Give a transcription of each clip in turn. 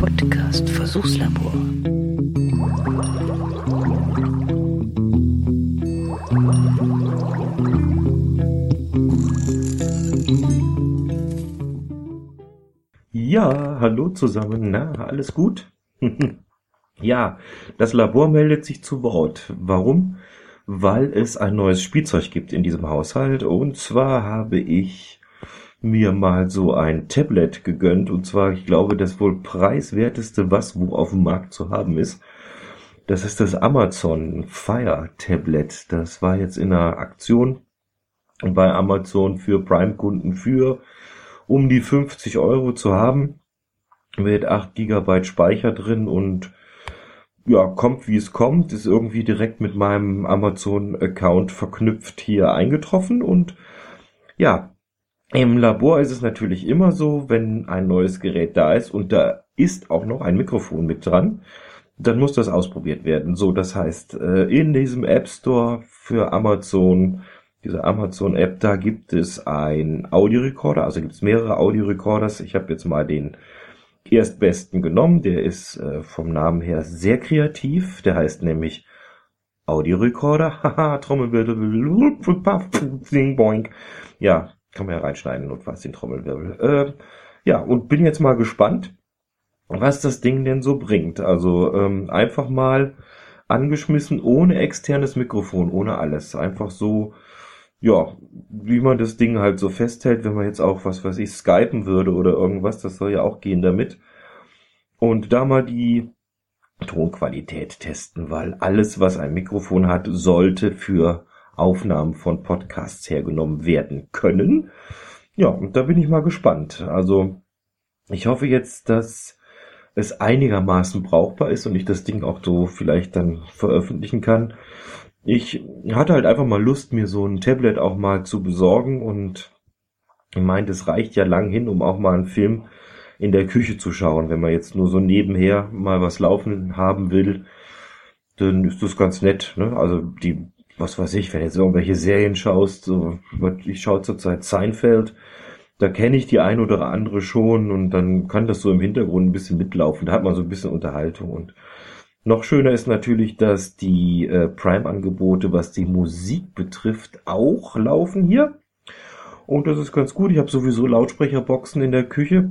Podcast Versuchslabor. Ja, hallo zusammen. Na, alles gut? ja, das Labor meldet sich zu Wort. Warum? Weil es ein neues Spielzeug gibt in diesem Haushalt. Und zwar habe ich mir mal so ein Tablet gegönnt. Und zwar, ich glaube, das wohl preiswerteste, was wo auf dem Markt zu haben ist. Das ist das Amazon Fire Tablet. Das war jetzt in einer Aktion bei Amazon für Prime-Kunden für um die 50 Euro zu haben. Mit 8 GB Speicher drin und ja, kommt wie es kommt, ist irgendwie direkt mit meinem Amazon-Account verknüpft hier eingetroffen und ja, im Labor ist es natürlich immer so, wenn ein neues Gerät da ist und da ist auch noch ein Mikrofon mit dran, dann muss das ausprobiert werden. So, das heißt, äh, in diesem App Store für Amazon diese Amazon-App, da gibt es ein Audiorekorder, also gibt es mehrere Audiorekorders. Ich habe jetzt mal den erstbesten genommen, der ist äh, vom Namen her sehr kreativ, der heißt nämlich Audiorekorder, haha, Trommelwirbel, ding boink. Ja, kann man ja reinschneiden was den Trommelwirbel. Äh, ja, und bin jetzt mal gespannt, was das Ding denn so bringt. Also ähm, einfach mal angeschmissen, ohne externes Mikrofon, ohne alles. Einfach so ja, wie man das Ding halt so festhält, wenn man jetzt auch, was weiß ich, skypen würde oder irgendwas, das soll ja auch gehen damit. Und da mal die Tonqualität testen, weil alles, was ein Mikrofon hat, sollte für Aufnahmen von Podcasts hergenommen werden können. Ja, und da bin ich mal gespannt. Also, ich hoffe jetzt, dass es einigermaßen brauchbar ist und ich das Ding auch so vielleicht dann veröffentlichen kann. Ich hatte halt einfach mal Lust, mir so ein Tablet auch mal zu besorgen und meint, es reicht ja lang hin, um auch mal einen Film in der Küche zu schauen. Wenn man jetzt nur so nebenher mal was laufen haben will, dann ist das ganz nett. Ne? Also die, was weiß ich, wenn du jetzt irgendwelche Serien schaust, so, ich schaue zurzeit Seinfeld, da kenne ich die ein oder andere schon und dann kann das so im Hintergrund ein bisschen mitlaufen. Da hat man so ein bisschen Unterhaltung und noch schöner ist natürlich, dass die äh, Prime-Angebote, was die Musik betrifft, auch laufen hier. Und das ist ganz gut. Ich habe sowieso Lautsprecherboxen in der Küche,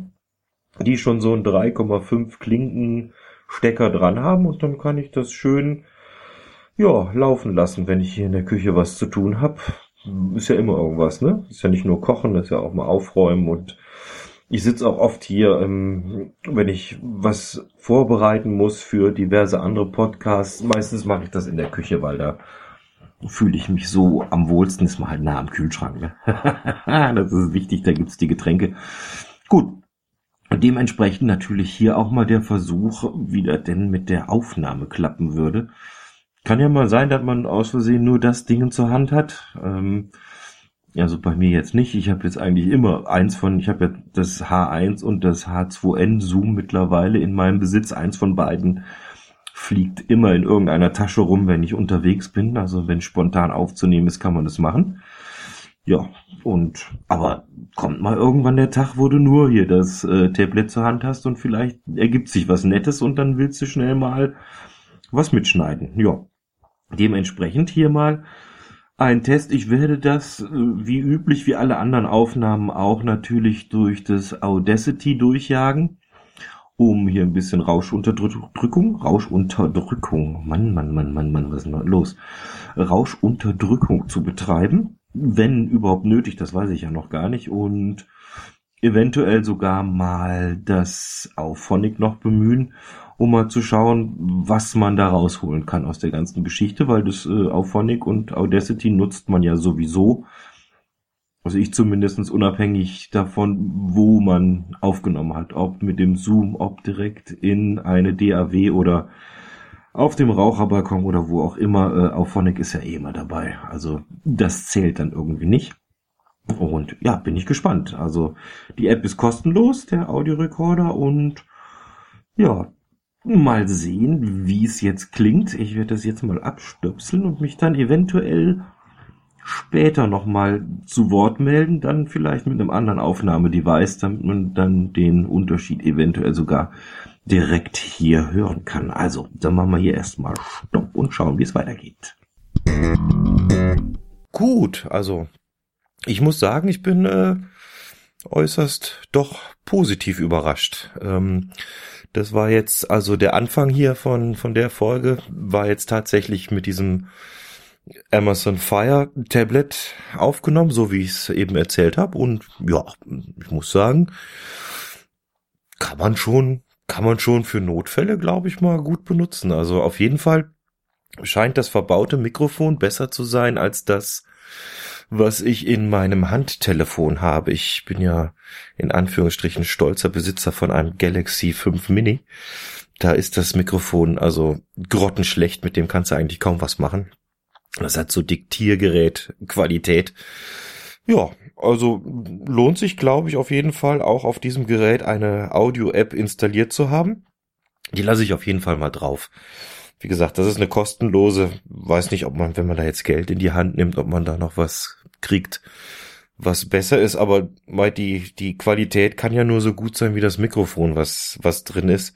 die schon so einen 3,5 Klinken Stecker dran haben und dann kann ich das schön ja, laufen lassen, wenn ich hier in der Küche was zu tun habe. Ist ja immer irgendwas, ne? Ist ja nicht nur kochen, ist ja auch mal aufräumen und ich sitze auch oft hier, ähm, wenn ich was vorbereiten muss für diverse andere Podcasts. Meistens mache ich das in der Küche, weil da fühle ich mich so am wohlsten. Ist man halt nah am Kühlschrank. Ne? das ist wichtig, da gibt's die Getränke. Gut. Dementsprechend natürlich hier auch mal der Versuch, wie das denn mit der Aufnahme klappen würde. Kann ja mal sein, dass man aus Versehen nur das Ding zur Hand hat. Ähm, also bei mir jetzt nicht. Ich habe jetzt eigentlich immer eins von, ich habe ja das H1 und das H2N Zoom mittlerweile in meinem Besitz. Eins von beiden fliegt immer in irgendeiner Tasche rum, wenn ich unterwegs bin. Also wenn spontan aufzunehmen ist, kann man das machen. Ja, und aber kommt mal irgendwann der Tag, wo du nur hier das äh, Tablet zur Hand hast und vielleicht ergibt sich was Nettes und dann willst du schnell mal was mitschneiden. Ja, dementsprechend hier mal ein Test. Ich werde das, äh, wie üblich, wie alle anderen Aufnahmen auch natürlich durch das Audacity durchjagen, um hier ein bisschen Rauschunterdrückung, Rauschunterdrückung, Mann, Mann, Mann, Mann, Mann, was ist denn los? Rauschunterdrückung zu betreiben, wenn überhaupt nötig, das weiß ich ja noch gar nicht und eventuell sogar mal das Auphonic noch bemühen um mal zu schauen, was man da rausholen kann aus der ganzen Geschichte, weil das äh, Auphonic und Audacity nutzt man ja sowieso. Also ich zumindestens unabhängig davon, wo man aufgenommen hat, ob mit dem Zoom, ob direkt in eine DAW oder auf dem Raucherbalkon oder wo auch immer. Äh, Auphonic ist ja eh immer dabei. Also das zählt dann irgendwie nicht. Und ja, bin ich gespannt. Also die App ist kostenlos, der Audiorekorder und ja, mal sehen, wie es jetzt klingt. Ich werde das jetzt mal abstöpseln und mich dann eventuell später nochmal zu Wort melden, dann vielleicht mit einem anderen Aufnahmedevice, damit man dann den Unterschied eventuell sogar direkt hier hören kann. Also, dann machen wir hier erstmal Stopp und schauen, wie es weitergeht. Gut, also ich muss sagen, ich bin äh, äußerst doch positiv überrascht. Ähm, das war jetzt, also der Anfang hier von, von der Folge war jetzt tatsächlich mit diesem Amazon Fire Tablet aufgenommen, so wie ich es eben erzählt habe. Und ja, ich muss sagen, kann man schon, kann man schon für Notfälle, glaube ich, mal gut benutzen. Also auf jeden Fall scheint das verbaute Mikrofon besser zu sein als das, was ich in meinem Handtelefon habe. Ich bin ja in Anführungsstrichen stolzer Besitzer von einem Galaxy 5 Mini. Da ist das Mikrofon also grottenschlecht, mit dem kannst du eigentlich kaum was machen. Das hat so Diktiergerät Qualität. Ja, also lohnt sich, glaube ich, auf jeden Fall auch auf diesem Gerät eine Audio-App installiert zu haben. Die lasse ich auf jeden Fall mal drauf. Wie gesagt, das ist eine kostenlose. Weiß nicht, ob man, wenn man da jetzt Geld in die Hand nimmt, ob man da noch was kriegt, was besser ist. Aber weil die, die Qualität kann ja nur so gut sein wie das Mikrofon, was, was drin ist.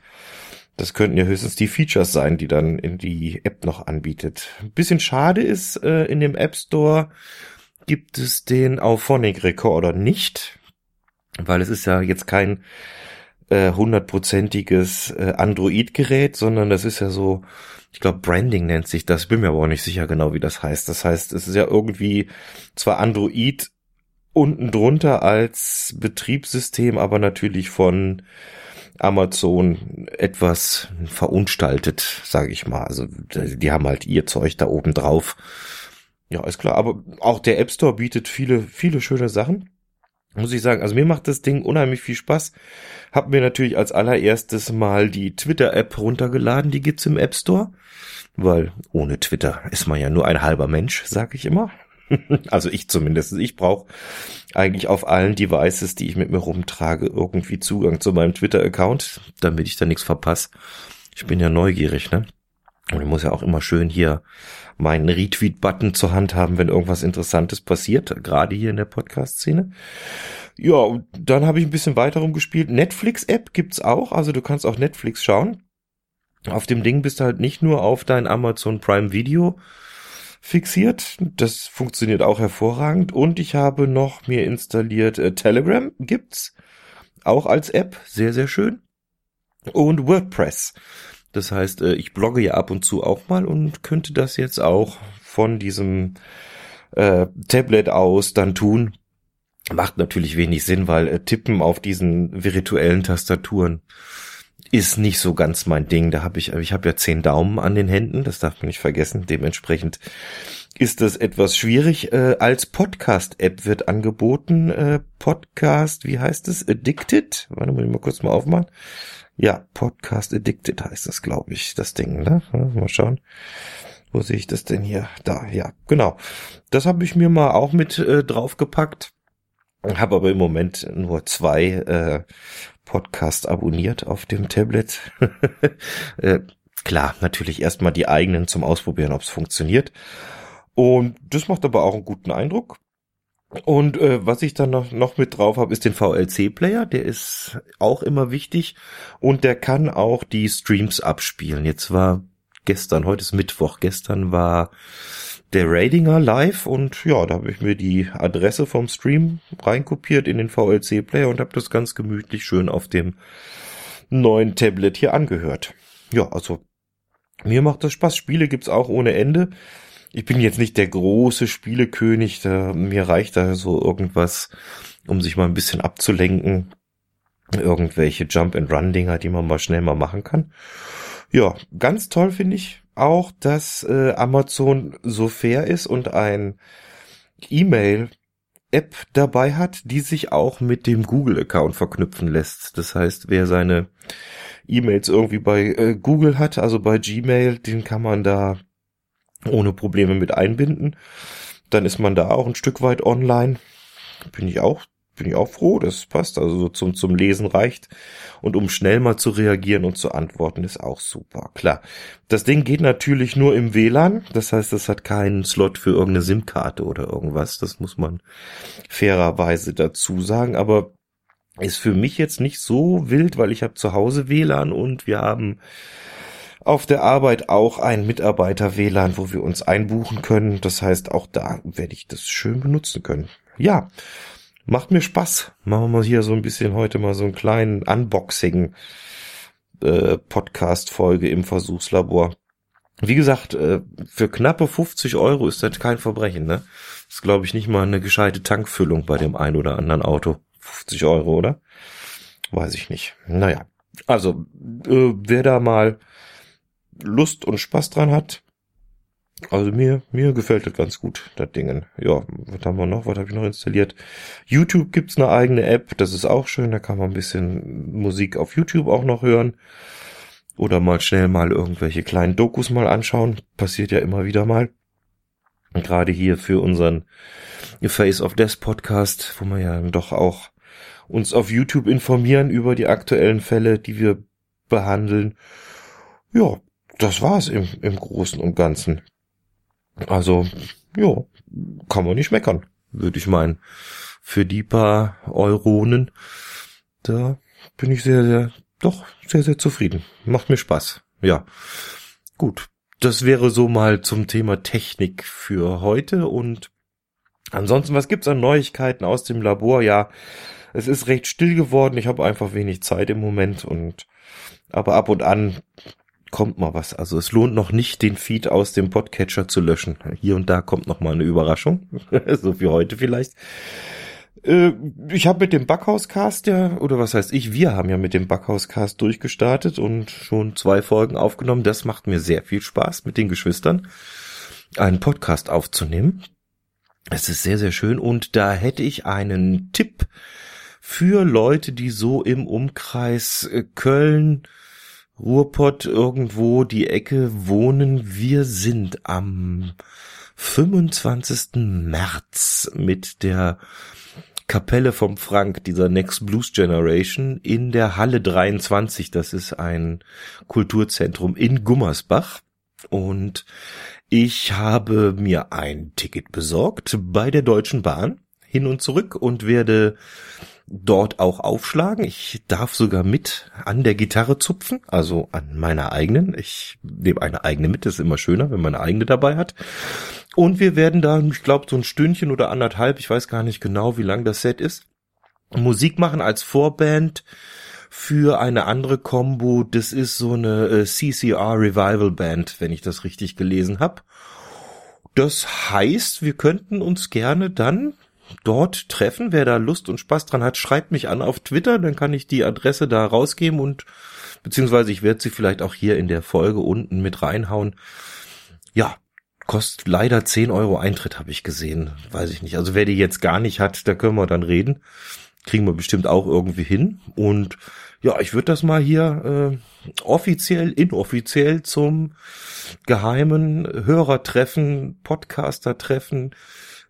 Das könnten ja höchstens die Features sein, die dann in die App noch anbietet. Ein bisschen schade ist, äh, in dem App Store gibt es den Auphonic Recorder nicht, weil es ist ja jetzt kein hundertprozentiges äh, Android-Gerät, sondern das ist ja so, ich glaube Branding nennt sich das, bin mir aber auch nicht sicher genau, wie das heißt. Das heißt, es ist ja irgendwie zwar Android unten drunter als Betriebssystem, aber natürlich von Amazon etwas verunstaltet, sage ich mal. Also die haben halt ihr Zeug da oben drauf. Ja, ist klar. Aber auch der App Store bietet viele, viele schöne Sachen. Muss ich sagen. Also mir macht das Ding unheimlich viel Spaß. Hab mir natürlich als allererstes mal die Twitter-App runtergeladen. Die gibt's im App Store. Weil ohne Twitter ist man ja nur ein halber Mensch, sag ich immer. also ich zumindest. Ich brauche eigentlich auf allen Devices, die ich mit mir rumtrage, irgendwie Zugang zu meinem Twitter-Account, damit ich da nichts verpasse. Ich bin ja neugierig, ne? Und ich muss ja auch immer schön hier meinen Retweet-Button zur Hand haben, wenn irgendwas Interessantes passiert, gerade hier in der Podcast-Szene. Ja, und dann habe ich ein bisschen weiter rumgespielt. Netflix-App gibt's auch, also du kannst auch Netflix schauen. Auf dem Ding bist du halt nicht nur auf dein Amazon Prime Video fixiert. Das funktioniert auch hervorragend. Und ich habe noch mir installiert äh, Telegram gibt's auch als App. Sehr, sehr schön. Und WordPress. Das heißt, äh, ich blogge ja ab und zu auch mal und könnte das jetzt auch von diesem äh, Tablet aus dann tun. Macht natürlich wenig Sinn, weil äh, Tippen auf diesen virtuellen Tastaturen ist nicht so ganz mein Ding. Da habe ich, ich habe ja zehn Daumen an den Händen, das darf man nicht vergessen. Dementsprechend ist das etwas schwierig. Äh, als Podcast-App wird angeboten. Äh, Podcast, wie heißt es? Addicted? Warte, muss ich mal kurz mal aufmachen. Ja, Podcast Addicted heißt das, glaube ich, das Ding, ne? Mal schauen. Wo sehe ich das denn hier? Da, ja, genau. Das habe ich mir mal auch mit äh, draufgepackt. Habe aber im Moment nur zwei äh, Podcast abonniert auf dem Tablet. äh, klar, natürlich erstmal die eigenen zum Ausprobieren, ob es funktioniert. Und das macht aber auch einen guten Eindruck. Und äh, was ich dann noch, noch mit drauf habe, ist den VLC-Player. Der ist auch immer wichtig und der kann auch die Streams abspielen. Jetzt war gestern, heute ist Mittwoch, gestern war der Radinger live und ja, da habe ich mir die Adresse vom Stream reinkopiert in den VLC-Player und habe das ganz gemütlich schön auf dem neuen Tablet hier angehört. Ja, also mir macht das Spaß. Spiele gibt's auch ohne Ende. Ich bin jetzt nicht der große Spielekönig, da, mir reicht da so irgendwas, um sich mal ein bisschen abzulenken. Irgendwelche Jump-and-Run-Dinger, die man mal schnell mal machen kann. Ja, ganz toll finde ich auch, dass äh, Amazon so fair ist und ein E-Mail App dabei hat, die sich auch mit dem Google-Account verknüpfen lässt. Das heißt, wer seine E-Mails irgendwie bei äh, Google hat, also bei Gmail, den kann man da ohne Probleme mit einbinden. Dann ist man da auch ein Stück weit online. Bin ich auch bin ich auch froh, das passt. Also so zum, zum Lesen reicht. Und um schnell mal zu reagieren und zu antworten, ist auch super. Klar. Das Ding geht natürlich nur im WLAN. Das heißt, das hat keinen Slot für irgendeine SIM-Karte oder irgendwas. Das muss man fairerweise dazu sagen. Aber Ist für mich jetzt nicht so wild, weil ich habe zu Hause WLAN und wir haben auf der Arbeit auch ein Mitarbeiter-WLAN, wo wir uns einbuchen können. Das heißt, auch da werde ich das schön benutzen können. Ja, macht mir Spaß. Machen wir hier so ein bisschen heute mal so einen kleinen Unboxing äh, Podcast-Folge im Versuchslabor. Wie gesagt, äh, für knappe 50 Euro ist das kein Verbrechen, ne? Das ist, glaube ich, nicht mal eine gescheite Tankfüllung bei dem ein oder anderen Auto. 50 Euro, oder? Weiß ich nicht. Naja. Also, äh, wer da mal Lust und Spaß dran hat. Also mir, mir gefällt das ganz gut, das Dingen. Ja, was haben wir noch? Was habe ich noch installiert? YouTube gibt's eine eigene App, das ist auch schön, da kann man ein bisschen Musik auf YouTube auch noch hören. Oder mal schnell mal irgendwelche kleinen Dokus mal anschauen. Passiert ja immer wieder mal. Und gerade hier für unseren Face of Death Podcast, wo wir ja doch auch uns auf YouTube informieren über die aktuellen Fälle, die wir behandeln. Ja, das war's im, im Großen und Ganzen. Also, ja, kann man nicht meckern, würde ich meinen. Für die paar Euronen, da bin ich sehr, sehr, doch sehr, sehr zufrieden. Macht mir Spaß. Ja. Gut. Das wäre so mal zum Thema Technik für heute und ansonsten, was gibt's an Neuigkeiten aus dem Labor? Ja, es ist recht still geworden. Ich habe einfach wenig Zeit im Moment und aber ab und an kommt mal was. Also es lohnt noch nicht, den Feed aus dem Podcatcher zu löschen. Hier und da kommt noch mal eine Überraschung. so wie heute vielleicht. Äh, ich habe mit dem Backhauscast ja, oder was heißt ich, wir haben ja mit dem Backhauscast durchgestartet und schon zwei Folgen aufgenommen. Das macht mir sehr viel Spaß mit den Geschwistern, einen Podcast aufzunehmen. Es ist sehr, sehr schön und da hätte ich einen Tipp für Leute, die so im Umkreis äh, Köln, Ruhrpott irgendwo die Ecke wohnen. Wir sind am 25. März mit der Kapelle vom Frank, dieser Next Blues Generation, in der Halle 23. Das ist ein Kulturzentrum in Gummersbach. Und ich habe mir ein Ticket besorgt bei der Deutschen Bahn hin und zurück und werde dort auch aufschlagen. Ich darf sogar mit an der Gitarre zupfen, also an meiner eigenen. Ich nehme eine eigene mit, das ist immer schöner, wenn man eine eigene dabei hat. Und wir werden da, ich glaube, so ein Stündchen oder anderthalb, ich weiß gar nicht genau, wie lang das Set ist, Musik machen als Vorband für eine andere Combo. Das ist so eine äh, CCR Revival Band, wenn ich das richtig gelesen habe. Das heißt, wir könnten uns gerne dann dort treffen. Wer da Lust und Spaß dran hat, schreibt mich an auf Twitter, dann kann ich die Adresse da rausgeben und beziehungsweise ich werde sie vielleicht auch hier in der Folge unten mit reinhauen. Ja, kostet leider 10 Euro Eintritt, habe ich gesehen. Weiß ich nicht. Also wer die jetzt gar nicht hat, da können wir dann reden. Kriegen wir bestimmt auch irgendwie hin. Und ja, ich würde das mal hier äh, offiziell, inoffiziell zum geheimen Hörertreffen, Podcaster-Treffen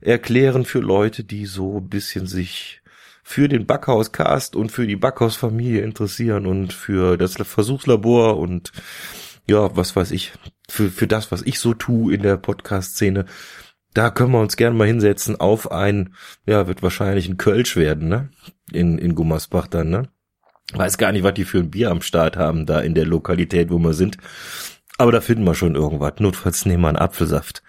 erklären für Leute, die so ein bisschen sich für den Backhauscast und für die Backhausfamilie interessieren und für das Versuchslabor und ja, was weiß ich, für, für das, was ich so tue in der Podcast-Szene. Da können wir uns gerne mal hinsetzen auf ein, ja, wird wahrscheinlich ein Kölsch werden, ne? In, in Gummersbach dann, ne? Weiß gar nicht, was die für ein Bier am Start haben, da in der Lokalität, wo wir sind. Aber da finden wir schon irgendwas. Notfalls nehmen wir einen Apfelsaft.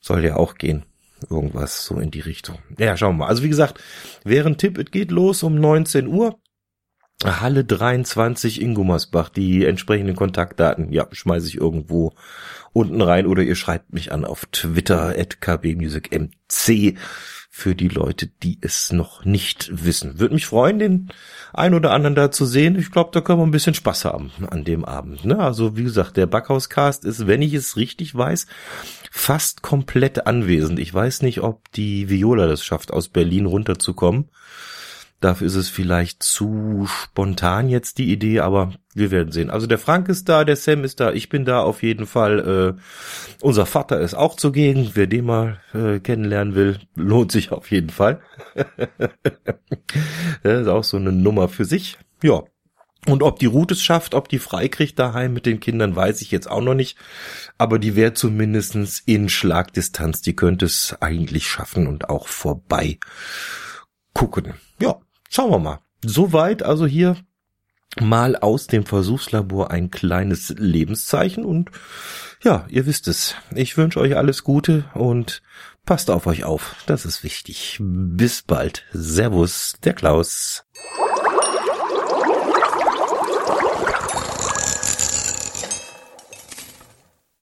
Soll ja auch gehen. Irgendwas so in die Richtung. Ja, schauen wir mal. Also wie gesagt, während Tipp, es geht los um 19 Uhr. Halle 23 in Gummersbach. Die entsprechenden Kontaktdaten, ja, schmeiße ich irgendwo unten rein oder ihr schreibt mich an auf Twitter at kbmusicmc für die Leute, die es noch nicht wissen. Würde mich freuen, den ein oder anderen da zu sehen. Ich glaube, da können wir ein bisschen Spaß haben an dem Abend. Ne? Also wie gesagt, der Backhauscast ist, wenn ich es richtig weiß, fast komplett anwesend. Ich weiß nicht, ob die Viola das schafft, aus Berlin runterzukommen. Dafür ist es vielleicht zu spontan jetzt die Idee, aber wir werden sehen. Also der Frank ist da, der Sam ist da, ich bin da auf jeden Fall. Äh, unser Vater ist auch zugegen. Wer den mal äh, kennenlernen will, lohnt sich auf jeden Fall. das ist auch so eine Nummer für sich. Ja. Und ob die Route es schafft, ob die freikriegt daheim mit den Kindern, weiß ich jetzt auch noch nicht. Aber die wäre zumindestens in Schlagdistanz. Die könnte es eigentlich schaffen und auch vorbei gucken. Ja, schauen wir mal. Soweit also hier mal aus dem Versuchslabor ein kleines Lebenszeichen und ja, ihr wisst es. Ich wünsche euch alles Gute und passt auf euch auf. Das ist wichtig. Bis bald. Servus, der Klaus.